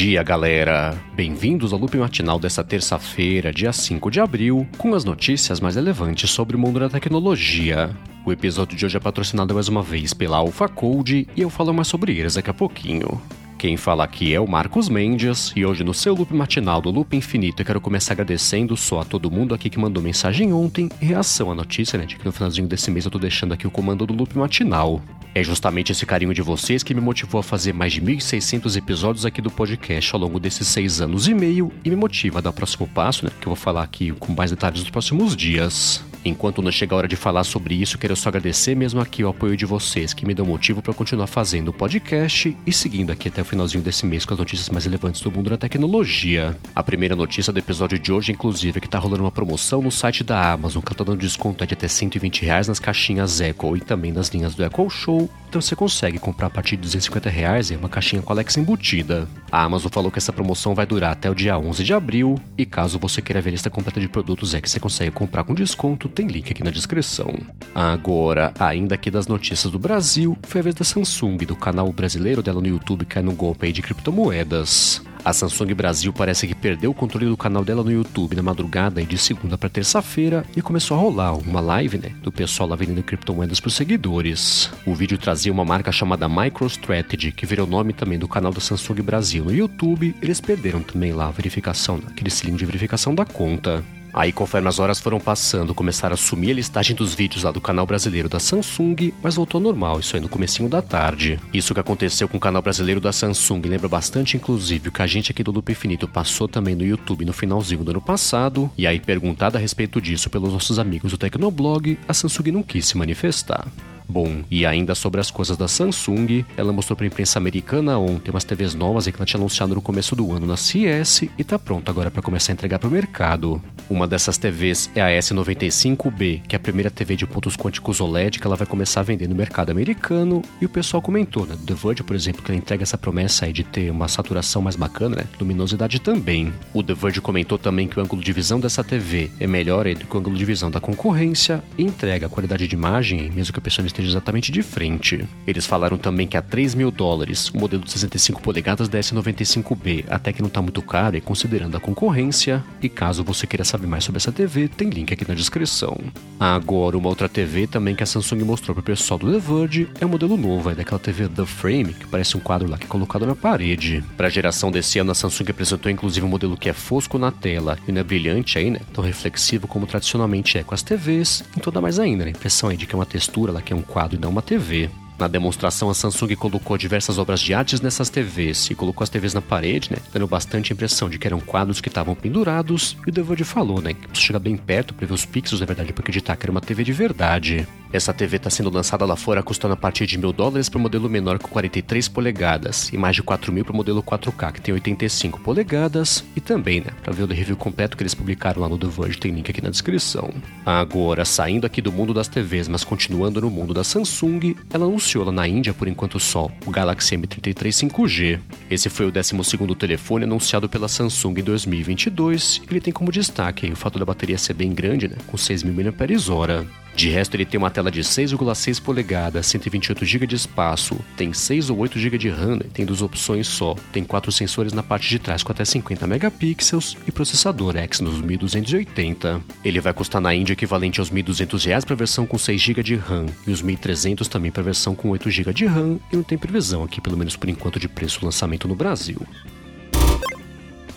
dia, galera! Bem-vindos ao loop matinal desta terça-feira, dia 5 de abril, com as notícias mais relevantes sobre o mundo da tecnologia. O episódio de hoje é patrocinado mais uma vez pela Alpha Code e eu falo mais sobre eles daqui a pouquinho. Quem fala aqui é o Marcos Mendes e hoje no seu loop matinal do Loop Infinito eu quero começar agradecendo só a todo mundo aqui que mandou mensagem ontem em reação à notícia, né, de que no finalzinho desse mês eu tô deixando aqui o comando do Loop Matinal. É justamente esse carinho de vocês que me motivou a fazer mais de 1.600 episódios aqui do podcast ao longo desses seis anos e meio e me motiva a dar o próximo passo, né, que eu vou falar aqui com mais detalhes nos próximos dias. Enquanto não chega a hora de falar sobre isso, quero só agradecer mesmo aqui o apoio de vocês, que me dão motivo para continuar fazendo o podcast e seguindo aqui até o finalzinho desse mês com as notícias mais relevantes do mundo da tecnologia. A primeira notícia do episódio de hoje, inclusive, é que tá rolando uma promoção no site da Amazon, que tá dando desconto de até 120 reais nas caixinhas Echo e também nas linhas do Echo Show. Então você consegue comprar a partir de 250 reais e uma caixinha com Alexa embutida. A Amazon falou que essa promoção vai durar até o dia 11 de abril e caso você queira ver a lista completa de produtos é que você consegue comprar com desconto, tem link aqui na descrição. Agora, ainda aqui das notícias do Brasil, foi a vez da Samsung, do canal brasileiro dela no YouTube, cai no golpe aí de criptomoedas. A Samsung Brasil parece que perdeu o controle do canal dela no YouTube na madrugada de segunda para terça-feira e começou a rolar uma live, né, do pessoal lá vendendo criptomoedas para os seguidores. O vídeo trazia uma marca chamada MicroStrategy, que virou nome também do canal da Samsung Brasil no YouTube. Eles perderam também lá a verificação, aquele selinho de verificação da conta. Aí, conforme as horas foram passando, começaram a sumir a listagem dos vídeos lá do canal brasileiro da Samsung, mas voltou normal, isso aí no comecinho da tarde. Isso que aconteceu com o canal brasileiro da Samsung lembra bastante, inclusive, o que a gente aqui do Loop Infinito passou também no YouTube no finalzinho do ano passado, e aí, perguntado a respeito disso pelos nossos amigos do Tecnoblog, a Samsung não quis se manifestar. Bom, e ainda sobre as coisas da Samsung, ela mostrou para a imprensa americana ontem umas TVs novas que ela tinha anunciado no começo do ano na CS e tá pronta agora para começar a entregar para o mercado. Uma dessas TVs é a S95B, que é a primeira TV de pontos quânticos OLED que ela vai começar a vender no mercado americano, e o pessoal comentou, né, The Verge, por exemplo, que ela entrega essa promessa aí de ter uma saturação mais bacana, né, luminosidade também. O The Verge comentou também que o ângulo de visão dessa TV é melhor do que o ângulo de visão da concorrência e entrega a qualidade de imagem, mesmo que a pessoa esteja esteja exatamente de frente. Eles falaram também que a 3 mil dólares, o modelo de 65 polegadas da S95B, até que não está muito caro e considerando a concorrência. E caso você queira saber mais sobre essa TV, tem link aqui na descrição. Agora, uma outra TV também que a Samsung mostrou para o pessoal do The Verge é um modelo novo, é daquela TV The Frame, que parece um quadro lá que é colocado na parede. Para a geração desse ano, a Samsung apresentou inclusive um modelo que é fosco na tela e não é brilhante aí, né? Tão reflexivo como tradicionalmente é com as TVs, e toda mais ainda, né? A impressão aí de que é uma textura lá que é um quadro e não uma TV. Na demonstração, a Samsung colocou diversas obras de artes nessas TVs e colocou as TVs na parede, né, dando bastante impressão de que eram quadros que estavam pendurados. E o Devode falou, né, que chegar bem perto para ver os pixels, na verdade, para acreditar que era uma TV de verdade. Essa TV está sendo lançada lá fora custando a partir de mil dólares para o modelo menor com 43 polegadas e mais de 4 mil para o modelo 4K que tem 85 polegadas e também, né, para ver o review completo que eles publicaram lá no The Verge tem link aqui na descrição. Agora, saindo aqui do mundo das TVs, mas continuando no mundo da Samsung, ela anunciou lá na Índia por enquanto só o Galaxy M33 5G. Esse foi o 12 telefone anunciado pela Samsung em 2022 e ele tem como destaque o fato da bateria ser bem grande, né, com 6.000 mAh. De resto, ele tem uma tela de 6,6 polegadas, 128 GB de espaço, tem 6 ou 8 GB de RAM, né? tem duas opções só, tem quatro sensores na parte de trás com até 50 megapixels e processador Exynos 1280. Ele vai custar na Índia equivalente aos 1.200 reais para a versão com 6 GB de RAM e os 1.300 também para a versão com 8 GB de RAM e não tem previsão aqui, pelo menos por enquanto, de preço lançamento no Brasil.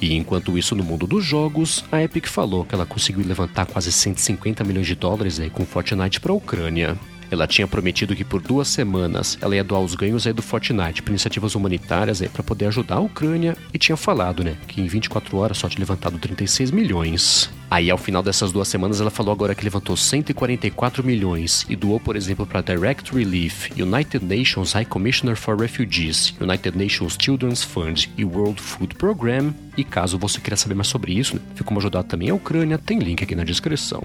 E enquanto isso, no mundo dos jogos, a Epic falou que ela conseguiu levantar quase 150 milhões de dólares aí com Fortnite para a Ucrânia. Ela tinha prometido que por duas semanas ela ia doar os ganhos aí do Fortnite para iniciativas humanitárias para poder ajudar a Ucrânia e tinha falado, né, que em 24 horas só tinha levantado 36 milhões. Aí ao final dessas duas semanas ela falou agora que levantou 144 milhões e doou, por exemplo, para Direct Relief, United Nations High Commissioner for Refugees, United Nations Children's Fund e World Food Program. E caso você queira saber mais sobre isso, né, como ajudar também a Ucrânia, tem link aqui na descrição.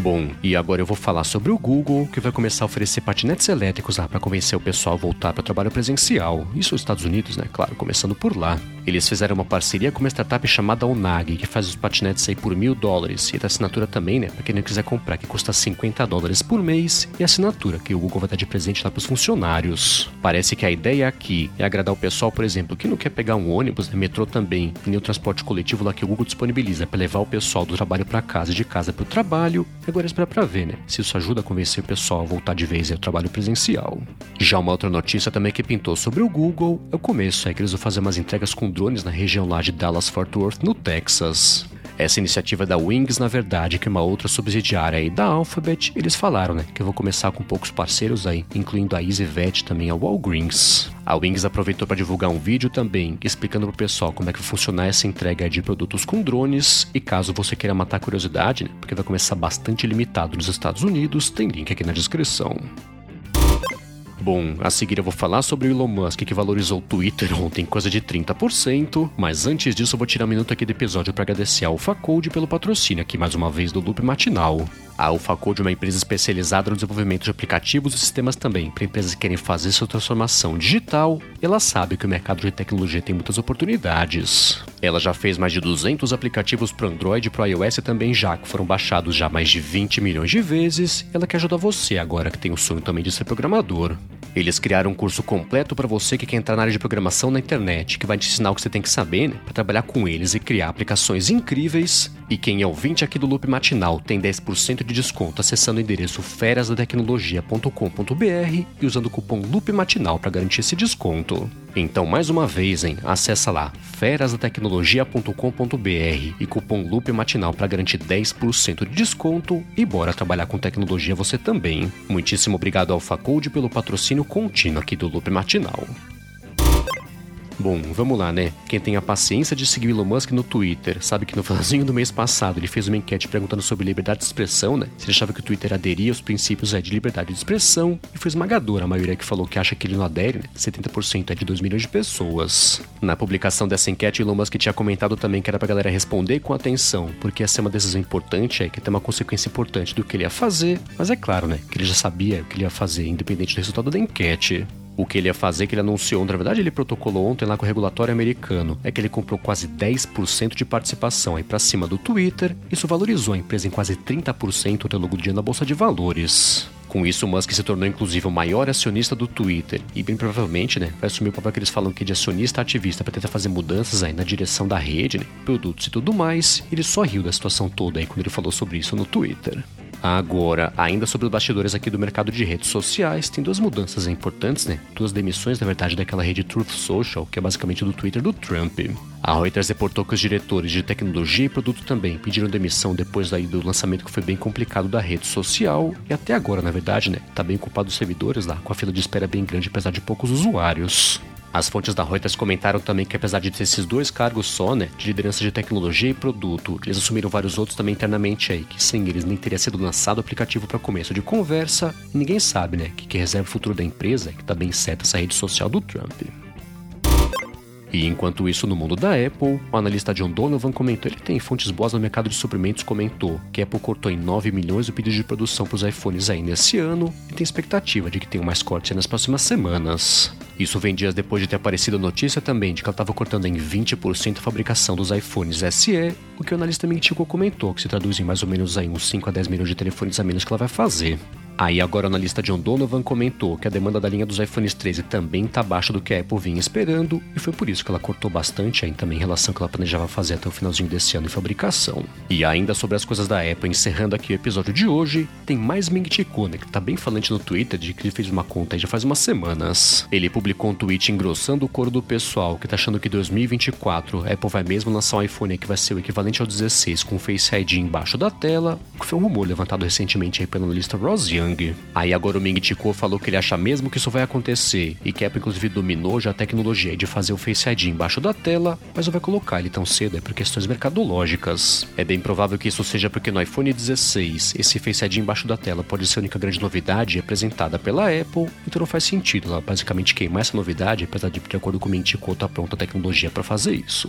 Bom, e agora eu vou falar sobre o Google, que vai começar a oferecer patinetes elétricos lá para convencer o pessoal a voltar para o trabalho presencial. Isso nos Estados Unidos, né? Claro, começando por lá. Eles fizeram uma parceria com uma startup chamada Onag, que faz os patinetes aí por mil dólares. E a assinatura também, né? Pra quem não quiser comprar, que custa 50 dólares por mês. E a assinatura, que o Google vai dar de presente lá pros funcionários. Parece que a ideia aqui é agradar o pessoal, por exemplo, que não quer pegar um ônibus, né, metrô também, nem o transporte coletivo lá que o Google disponibiliza para levar o pessoal do trabalho para casa e de casa para o trabalho. Agora espera para ver, né? Se isso ajuda a convencer o pessoal a voltar de vez ao trabalho presencial. Já uma outra notícia também que pintou sobre o Google é o começo, é que eles vão fazer umas entregas com drones na região lá de Dallas-Fort Worth, no Texas. Essa iniciativa da Wings, na verdade, que é uma outra subsidiária aí da Alphabet, eles falaram, né, que vou começar com poucos parceiros aí, incluindo a EasyVet também a Walgreens. A Wings aproveitou para divulgar um vídeo também explicando pro pessoal como é que vai funcionar essa entrega de produtos com drones e caso você queira matar a curiosidade, né, porque vai começar bastante limitado nos Estados Unidos, tem link aqui na descrição. Bom, a seguir eu vou falar sobre o Elon Musk que valorizou o Twitter ontem coisa de 30%, mas antes disso eu vou tirar um minuto aqui do episódio para agradecer a AlphaCode pelo patrocínio aqui mais uma vez do Loop Matinal. A AlphaCode é uma empresa especializada no desenvolvimento de aplicativos e sistemas também para empresas que querem fazer sua transformação digital. Ela sabe que o mercado de tecnologia tem muitas oportunidades. Ela já fez mais de 200 aplicativos para Android e para iOS também já, que foram baixados já mais de 20 milhões de vezes. Ela quer ajudar você agora que tem o sonho também de ser programador. Eles criaram um curso completo para você que quer entrar na área de programação na internet, que vai te ensinar o que você tem que saber né, para trabalhar com eles e criar aplicações incríveis. E quem é ouvinte aqui do Loop Matinal tem 10% de desconto acessando o endereço ferasdatecnologia.com.br e usando o cupom Loop Matinal para garantir esse desconto. Então, mais uma vez, hein, acessa lá ferasdatecnologia.com.br e cupom Loop Matinal para garantir 10% de desconto e bora trabalhar com tecnologia você também. Muitíssimo obrigado ao Facode pelo patrocínio contínuo aqui do Loop Matinal. Bom, vamos lá, né? Quem tem a paciência de seguir Elon Musk no Twitter sabe que no finalzinho do mês passado ele fez uma enquete perguntando sobre liberdade de expressão, né? Se ele achava que o Twitter aderia aos princípios é, de liberdade de expressão e foi esmagadora a maioria que falou que acha que ele não adere, né? 70% é de 2 milhões de pessoas. Na publicação dessa enquete, Elon Musk tinha comentado também que era pra galera responder com atenção, porque essa é uma decisão importante, é que tem uma consequência importante do que ele ia fazer, mas é claro, né? Que ele já sabia o que ele ia fazer, independente do resultado da enquete o que ele ia fazer, que ele anunciou, na verdade ele protocolou ontem lá com o regulatório americano, é que ele comprou quase 10% de participação aí para cima do Twitter. Isso valorizou a empresa em quase 30% até longo do dia na bolsa de valores. Com isso, Musk se tornou inclusive o maior acionista do Twitter e bem provavelmente, né, vai assumir o papel que eles falam que de acionista ativista para tentar fazer mudanças aí na direção da rede, né, produtos e tudo mais. Ele só riu da situação toda aí quando ele falou sobre isso no Twitter. Agora, ainda sobre os bastidores aqui do mercado de redes sociais, tem duas mudanças importantes, né? Duas demissões, na verdade, daquela rede Truth Social, que é basicamente do Twitter do Trump. A Reuters reportou que os diretores de tecnologia e produto também pediram demissão depois daí do lançamento que foi bem complicado da rede social e até agora, na verdade, né, tá bem ocupado os servidores lá, com a fila de espera bem grande apesar de poucos usuários. As fontes da Reuters comentaram também que apesar de ter esses dois cargos só, né, de liderança de tecnologia e produto, eles assumiram vários outros também internamente aí, que sem eles nem teria sido lançado o aplicativo para começo de conversa, ninguém sabe, né, que, que reserva o futuro da empresa, que bem certa essa rede social do Trump. E enquanto isso, no mundo da Apple, o analista John Donovan comentou: ele tem fontes boas no mercado de suprimentos. Comentou que a Apple cortou em 9 milhões o pedido de produção para os iPhones ainda esse ano e tem expectativa de que tenha mais cortes nas próximas semanas. Isso vem dias depois de ter aparecido a notícia também de que ela estava cortando em 20% a fabricação dos iPhones SE, o que o analista Mintico comentou, que se traduz em mais ou menos aí uns 5 a 10 milhões de telefones a menos que ela vai fazer. Aí agora o analista John Donovan comentou que a demanda da linha dos iPhones 13 também está abaixo do que a Apple vinha esperando, e foi por isso que ela cortou bastante aí também em relação ao que ela planejava fazer até o finalzinho desse ano em fabricação. E ainda sobre as coisas da Apple, encerrando aqui o episódio de hoje, tem mais Ming Chi né, que tá bem falante no Twitter de que ele fez uma conta aí já faz umas semanas. Ele publicou um tweet engrossando o coro do pessoal que tá achando que 2024 a Apple vai mesmo lançar um iPhone que vai ser o equivalente ao 16 com o Face ID embaixo da tela, que foi um rumor levantado recentemente aí pela analista Young Aí agora o Ming Chico falou que ele acha mesmo que isso vai acontecer e que a Apple inclusive dominou já a tecnologia de fazer o Face ID embaixo da tela, mas não vai colocar ele tão cedo é por questões mercadológicas. É bem provável que isso seja porque no iPhone 16 esse Face ID embaixo da tela pode ser a única grande novidade apresentada pela Apple, então não faz sentido ela basicamente queimar essa novidade, apesar de, de acordo com o Ming Chico, tá pronta a tecnologia para fazer isso.